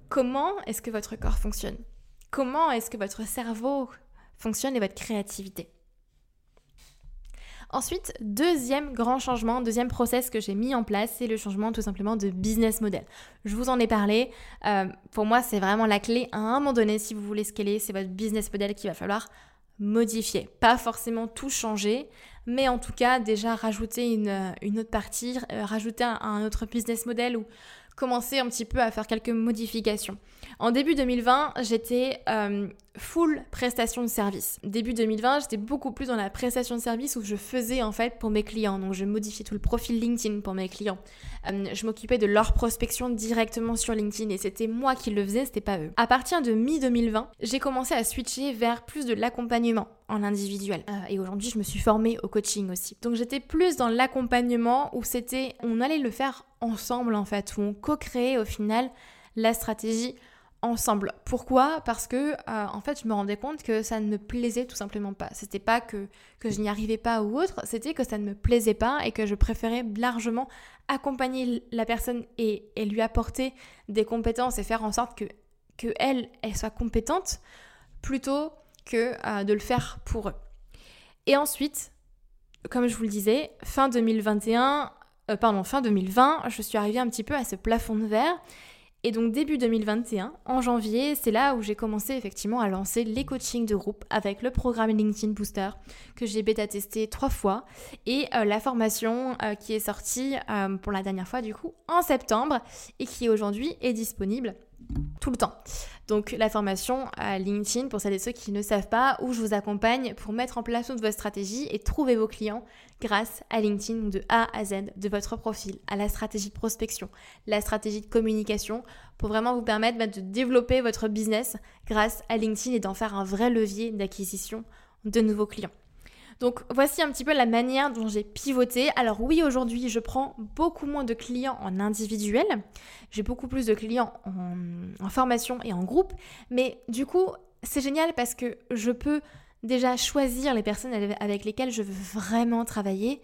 comment est-ce que votre corps fonctionne? Comment est-ce que votre cerveau fonctionne et votre créativité? Ensuite, deuxième grand changement, deuxième process que j'ai mis en place, c'est le changement tout simplement de business model. Je vous en ai parlé. Euh, pour moi, c'est vraiment la clé. À un moment donné, si vous voulez scaler, c'est votre business model qu'il va falloir modifier. Pas forcément tout changer, mais en tout cas déjà rajouter une, autre partie, euh, rajouter un, autre business model ou commencé un petit peu à faire quelques modifications. En début 2020, j'étais euh, full prestation de service. Début 2020, j'étais beaucoup plus dans la prestation de service où je faisais en fait pour mes clients. Donc je modifiais tout le profil LinkedIn pour mes clients. Euh, je m'occupais de leur prospection directement sur LinkedIn et c'était moi qui le faisais, c'était pas eux. À partir de mi-2020, j'ai commencé à switcher vers plus de l'accompagnement en individuel. Euh, et aujourd'hui, je me suis formée au coaching aussi. Donc j'étais plus dans l'accompagnement où c'était, on allait le faire ensemble en fait, où on co-créait au final la stratégie ensemble. Pourquoi? Parce que euh, en fait, je me rendais compte que ça ne me plaisait tout simplement pas. C'était pas que, que je n'y arrivais pas ou autre, c'était que ça ne me plaisait pas et que je préférais largement accompagner la personne et, lui apporter des compétences et faire en sorte que, que elle, soit compétente plutôt que euh, de le faire pour eux. Et ensuite, comme je vous le disais, fin 2021, euh, pardon, fin 2020, je suis arrivée un petit peu à ce plafond de verre et donc début 2021, en janvier, c'est là où j'ai commencé effectivement à lancer les coachings de groupe avec le programme LinkedIn Booster que j'ai bêta testé trois fois. Et euh, la formation euh, qui est sortie euh, pour la dernière fois du coup en septembre et qui aujourd'hui est disponible tout le temps. Donc la formation à LinkedIn, pour celles et ceux qui ne savent pas, où je vous accompagne pour mettre en place toute votre stratégie et trouver vos clients grâce à LinkedIn de A à Z, de votre profil, à la stratégie de prospection, la stratégie de communication, pour vraiment vous permettre bah, de développer votre business grâce à LinkedIn et d'en faire un vrai levier d'acquisition de nouveaux clients. Donc voici un petit peu la manière dont j'ai pivoté. Alors oui, aujourd'hui, je prends beaucoup moins de clients en individuel. J'ai beaucoup plus de clients en, formation et en groupe. Mais du coup, c'est génial parce que je peux déjà choisir les personnes avec lesquelles je veux vraiment travailler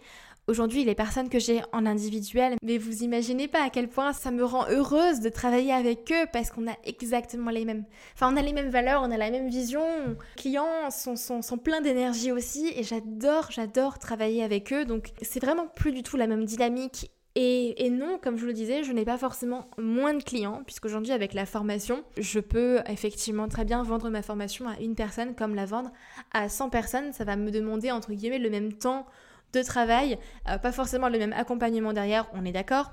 aujourd'hui les personnes que j'ai en individuel, mais vous imaginez pas à quel point ça me rend heureuse de travailler avec eux parce qu'on a exactement les mêmes. Enfin, on a les mêmes valeurs, on a la même vision. Les clients sont, sont, sont pleins d'énergie aussi et j'adore, j'adore travailler avec eux. Donc, c'est vraiment plus du tout la même dynamique et, et, non, comme je le disais, je n'ai pas forcément moins de clients, puisqu'aujourd'hui, avec la formation, je peux effectivement très bien vendre ma formation à une personne comme la vendre à 100 personnes. Ça va me demander, entre guillemets, le même temps de travail, euh, pas forcément le même accompagnement derrière, on est d'accord.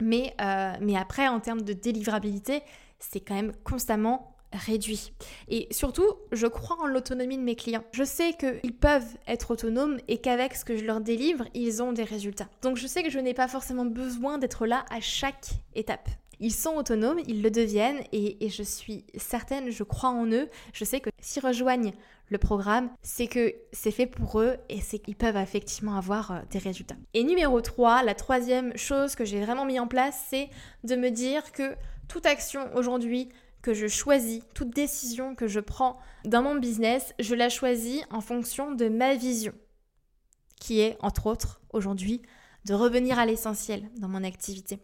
Mais, euh, mais après, en termes de délivrabilité, c'est quand même constamment réduit. Et surtout, je crois en l'autonomie de mes clients. Je sais qu'ils peuvent être autonomes et qu'avec ce que je leur délivre, ils ont des résultats. Donc je sais que je n'ai pas forcément besoin d'être là à chaque étape. Ils sont autonomes, ils le deviennent et, et je suis certaine, je crois en eux. Je sais que s'ils rejoignent le programme, c'est que c'est fait pour eux et c'est qu'ils peuvent effectivement avoir euh, des résultats. Et numéro 3, la troisième chose que j'ai vraiment mis en place, c'est de me dire que toute action aujourd'hui que je choisis, toute décision que je prends dans mon business, je la choisis en fonction de ma vision, qui est entre autres aujourd'hui de revenir à l'essentiel dans mon activité.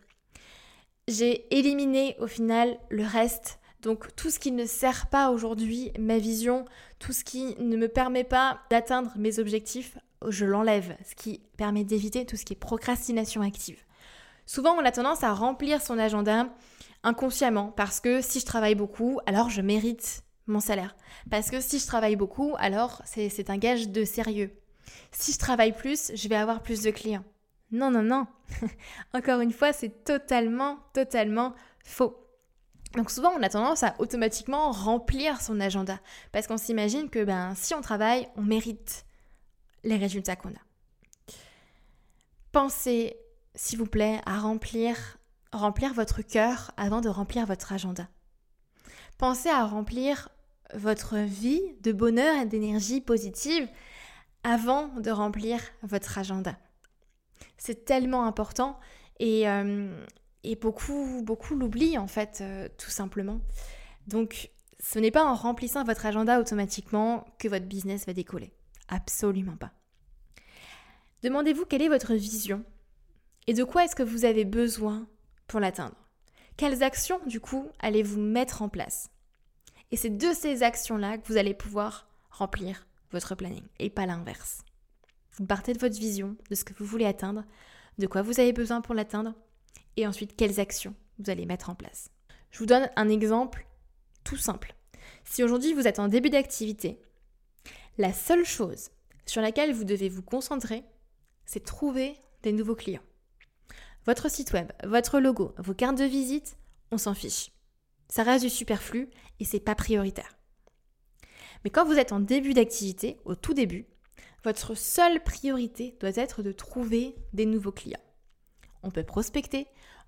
J'ai éliminé au final le reste donc tout ce qui ne sert pas aujourd'hui ma vision, tout ce qui ne me permet pas d'atteindre mes objectifs, je l'enlève, ce qui permet d'éviter tout ce qui est procrastination active. Souvent on a tendance à remplir son agenda inconsciemment parce que si je travaille beaucoup, alors je mérite mon salaire. Parce que si je travaille beaucoup, alors c'est un gage de sérieux. Si je travaille plus, je vais avoir plus de clients. Non, non, non. Encore une fois, c'est totalement, totalement faux. Donc souvent, on a tendance à automatiquement remplir son agenda parce qu'on s'imagine que ben, si on travaille, on mérite les résultats qu'on a. Pensez, s'il vous plaît, à remplir, remplir votre cœur avant de remplir votre agenda. Pensez à remplir votre vie de bonheur et d'énergie positive avant de remplir votre agenda. C'est tellement important et, euh, et beaucoup, beaucoup l'oublient en fait, euh, tout simplement. Donc, ce n'est pas en remplissant votre agenda automatiquement que votre business va décoller. Absolument pas. Demandez-vous quelle est votre vision et de quoi est-ce que vous avez besoin pour l'atteindre. Quelles actions, du coup, allez-vous mettre en place? Et c'est de ces actions-là que vous allez pouvoir remplir votre planning et pas l'inverse. Vous partez de votre vision, de ce que vous voulez atteindre, de quoi vous avez besoin pour l'atteindre, et ensuite quelles actions vous allez mettre en place. Je vous donne un exemple tout simple. Si aujourd'hui vous êtes en début d'activité, la seule chose sur laquelle vous devez vous concentrer, c'est trouver des nouveaux clients. votre site web, votre logo, vos cartes de visite, on s'en fiche. Ça reste du superflu et c'est pas prioritaire. Mais quand vous êtes en début d'activité, au tout début, votre seule priorité doit être de trouver des nouveaux clients. On peut prospecter,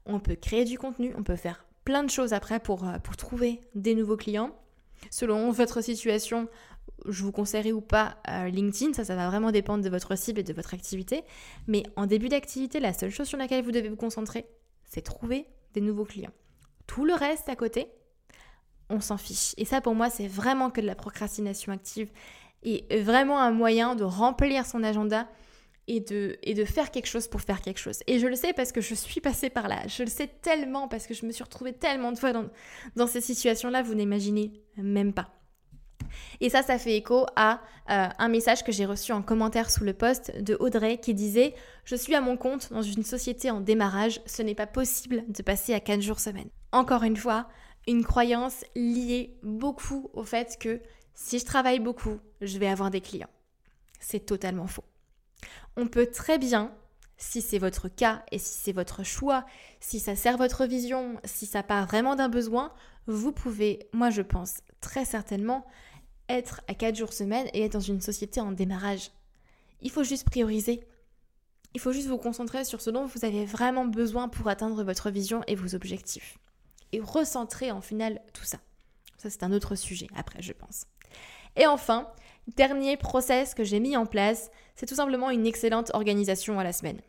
on peut créer du contenu, on peut faire plein de choses après pour, euh, trouver des nouveaux clients. Selon votre situation, je vous conseillerais ou pas euh, LinkedIn, ça, ça va vraiment dépendre de votre cible et de votre activité. Mais en début d'activité, la seule chose sur laquelle vous devez vous concentrer, c'est trouver des nouveaux clients. Tout le reste à côté, on s'en fiche. Et ça, pour moi, c'est vraiment que de la procrastination active et vraiment un moyen de remplir son agenda et de, faire quelque chose pour faire quelque chose. Et je le sais parce que je suis passée par là. Je le sais tellement parce que je me suis retrouvée tellement de fois dans, ces situations-là, vous n'imaginez même pas. Et ça, ça fait écho à euh, un message que j'ai reçu en commentaire sous le post de Audrey qui disait Je suis à mon compte dans une société en démarrage, ce n'est pas possible de passer à 4 jours semaine. Encore une fois, une croyance liée beaucoup au fait que si je travaille beaucoup, je vais avoir des clients. C'est totalement faux. On peut très bien, si c'est votre cas et si c'est votre choix, si ça sert votre vision, si ça part vraiment d'un besoin, vous pouvez, moi je pense très certainement, être à 4 jours semaine et être dans une société en démarrage. Il faut juste prioriser. Il faut juste vous concentrer sur ce dont vous avez vraiment besoin pour atteindre votre vision et vos objectifs. Et recentrer en final tout ça. Ça c'est un autre sujet après je pense. Et enfin, dernier process que j'ai mis en place, c'est tout simplement une excellente organisation à la semaine.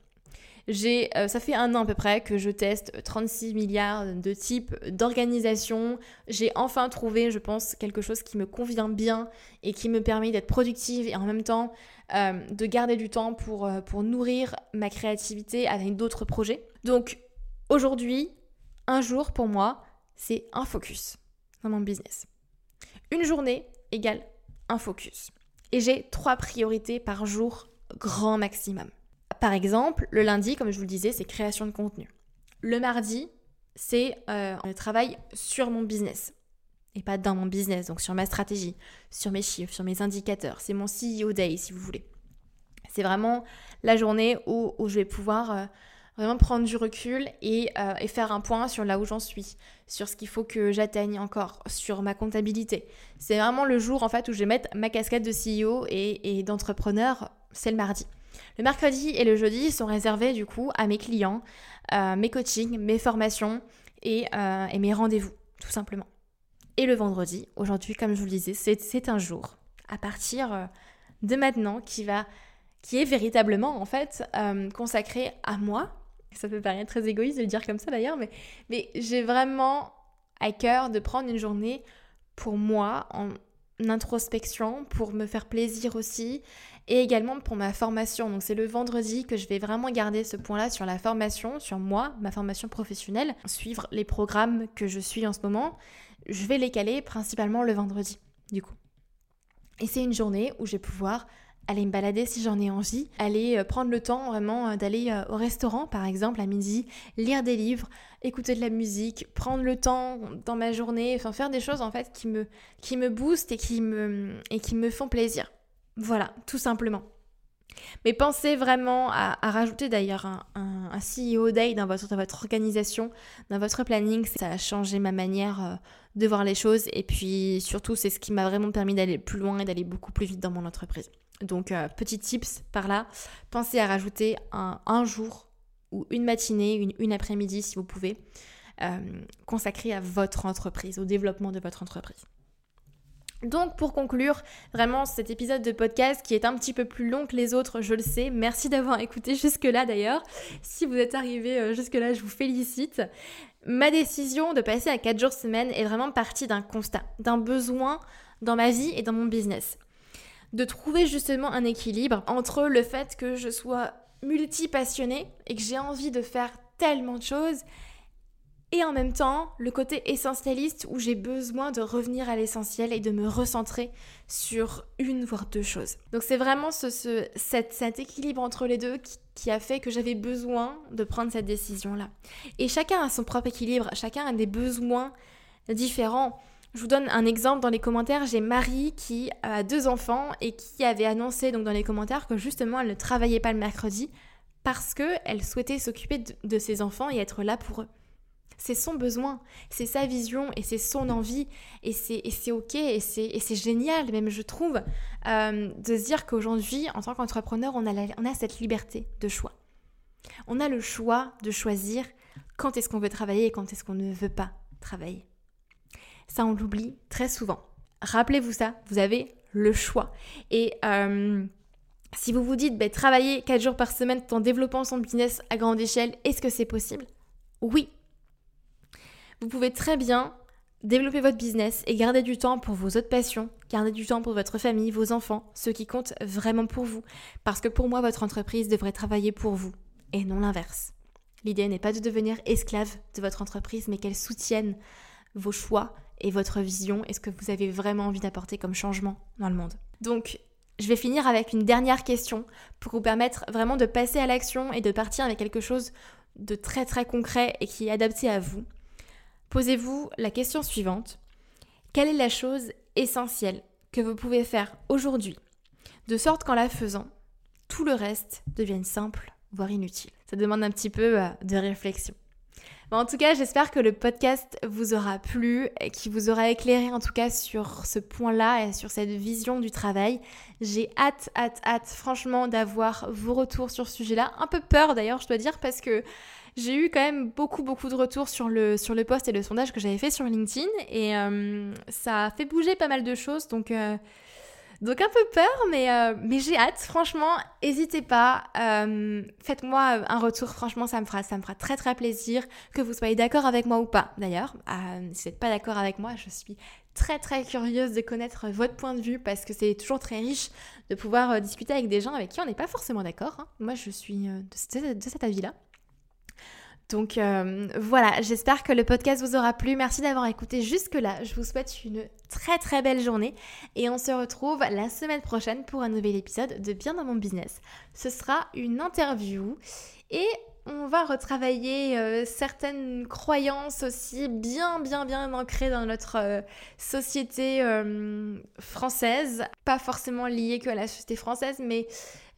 J'ai, euh, ça fait un an à peu près que je teste 36 milliards de types d'organisation. J'ai enfin trouvé, je pense, quelque chose qui me convient bien et qui me permet d'être productive et en même temps euh, de garder du temps pour, euh, pour nourrir ma créativité avec d'autres projets. Donc aujourd'hui, un jour pour moi, c'est un focus dans mon business. Une journée égale un focus. Et j'ai trois priorités par jour, grand maximum. Par exemple, le lundi, comme je vous le disais, c'est création de contenu. Le mardi, c'est euh, le travail sur mon business. Et pas dans mon business, donc sur ma stratégie, sur mes chiffres, sur mes indicateurs. C'est mon CEO Day, si vous voulez. C'est vraiment la journée où, je vais pouvoir euh, vraiment prendre du recul euh, et, faire un point sur là où j'en suis, sur ce qu'il faut que j'atteigne encore, sur ma comptabilité. C'est vraiment le jour en fait où je vais mettre ma casquette de CEO et, et d'entrepreneur, c'est le mardi. Le mercredi et le jeudi sont réservés du coup à mes clients, euh, mes coachings, mes formations euh, et, mes rendez-vous, tout simplement. Et le vendredi, aujourd'hui, comme je vous le disais, c'est un jour à partir de maintenant qui va qui est véritablement en fait consacré à moi. Ça peut paraître très égoïste de le dire comme ça d'ailleurs, mais, j'ai vraiment à cœur de prendre une journée pour moi en introspection, pour me faire plaisir aussi et également pour ma formation. Donc c'est le vendredi que je vais vraiment garder ce point-là sur la formation, sur moi, ma formation professionnelle, suivre les programmes que je suis en ce moment. Je vais les caler principalement le vendredi, du coup. Et c'est une journée où je vais pouvoir aller me balader si j'en ai envie, aller euh, prendre le temps vraiment euh, d'aller euh, au restaurant par exemple à midi, lire des livres, écouter de la musique, prendre le temps dans ma journée, enfin faire des choses en fait qui me, qui me boostent et qui me, et qui me font plaisir. Voilà, tout simplement. Mais pensez vraiment à, rajouter d'ailleurs un, CEO Day dans votre, votre, organisation, dans votre planning. Ça a changé ma manière de voir les choses et puis surtout c'est ce qui m'a vraiment permis d'aller plus loin et d'aller beaucoup plus vite dans mon entreprise. Donc euh, petit tips par là, pensez à rajouter un, jour ou une matinée, une, après-midi si vous pouvez, euh, consacré à votre entreprise, au développement de votre entreprise. Donc pour conclure, vraiment cet épisode de podcast qui est un petit peu plus long que les autres, je le sais. Merci d'avoir écouté jusque-là d'ailleurs. Si vous êtes arrivé euh, jusque-là, je vous félicite. Ma décision de passer à 4 jours semaine est vraiment partie d'un constat, d'un besoin dans ma vie et dans mon business. De trouver justement un équilibre entre le fait que je sois multi-passionnée et que j'ai envie de faire tellement de choses et en même temps le côté essentialiste où j'ai besoin de revenir à l'essentiel et de me recentrer sur une voire deux choses. Donc c'est vraiment ce, cet, équilibre entre les deux qui, a fait que j'avais besoin de prendre cette décision-là. Et chacun a son propre équilibre, chacun a des besoins différents. Je vous donne un exemple dans les commentaires. J'ai Marie qui a deux enfants et qui avait annoncé donc dans les commentaires que justement elle ne travaillait pas le mercredi parce qu'elle souhaitait s'occuper de, ses enfants et être là pour eux. C'est son besoin, c'est sa vision et c'est son envie et c'est ok et c'est génial même je trouve euh, de se dire qu'aujourd'hui en tant qu'entrepreneur on, on a cette liberté de choix. On a le choix de choisir quand est-ce qu'on veut travailler et quand est-ce qu'on ne veut pas travailler. Ça on l'oublie très souvent. Rappelez-vous ça, vous avez le choix. Et euh, si vous vous dites, bah, travailler 4 jours par semaine en développant son business à grande échelle, est-ce que c'est possible? Oui. Vous pouvez très bien développer votre business et garder du temps pour vos autres passions, garder du temps pour votre famille, vos enfants, ce qui compte vraiment pour vous. Parce que pour moi, votre entreprise devrait travailler pour vous et non l'inverse. L'idée n'est pas de devenir esclave de votre entreprise, mais qu'elle soutienne vos choix et votre vision et ce que vous avez vraiment envie d'apporter comme changement dans le monde? Donc, je vais finir avec une dernière question pour vous permettre vraiment de passer à l'action et de partir avec quelque chose de très très concret et qui est adapté à vous. Posez-vous la question suivante. Quelle est la chose essentielle que vous pouvez faire aujourd'hui de sorte qu'en la faisant, tout le reste devienne simple, voire inutile? Ça demande un petit peu euh, de réflexion en tout cas, j'espère que le podcast vous aura plu, qui vous aura éclairé en tout cas sur ce point-là et sur cette vision du travail. J'ai hâte, hâte, hâte franchement d'avoir vos retours sur ce sujet-là. Un peu peur d'ailleurs, je dois dire, parce que j'ai eu quand même beaucoup, beaucoup de retours sur le, sur post et le sondage que j'avais fait sur LinkedIn et euh, ça a fait bouger pas mal de choses. Donc, euh, donc un peu peur, mais, euh, mais j'ai hâte. Franchement, n'hésitez pas. Euh, faites-moi un retour. Franchement, ça me fera, ça me fera très très plaisir que vous soyez d'accord avec moi ou pas. D'ailleurs, euh, si vous n'êtes pas d'accord avec moi, je suis très très curieuse de connaître votre point de vue parce que c'est toujours très riche de pouvoir discuter avec des gens avec qui on n'est pas forcément d'accord. Hein. Moi, je suis de, de cet avis-là. Donc euh, voilà, j'espère que le podcast vous aura plu. Merci d'avoir écouté jusque-là. Je vous souhaite une très très belle journée et on se retrouve la semaine prochaine pour un nouvel épisode de Bien dans mon business. Ce sera une interview et on va retravailler euh, certaines croyances aussi bien bien bien ancrées dans notre euh, société française, pas forcément liées que à la société française mais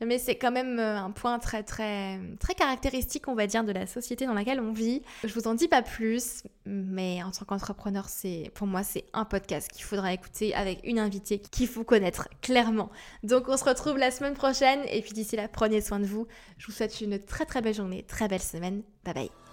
mais c'est quand même euh, un point très très caractéristique, on va dire, de la société dans laquelle on vit. Je vous en dis pas plus, mais en tant qu'entrepreneur, c'est pour moi c'est un podcast qu'il faudra écouter avec une invitée qu'il faut connaître clairement. Donc on se retrouve la semaine prochaine et puis d'ici là, prenez soin de vous. Je vous souhaite une très très belle journée, très belle semaine. Bye bye.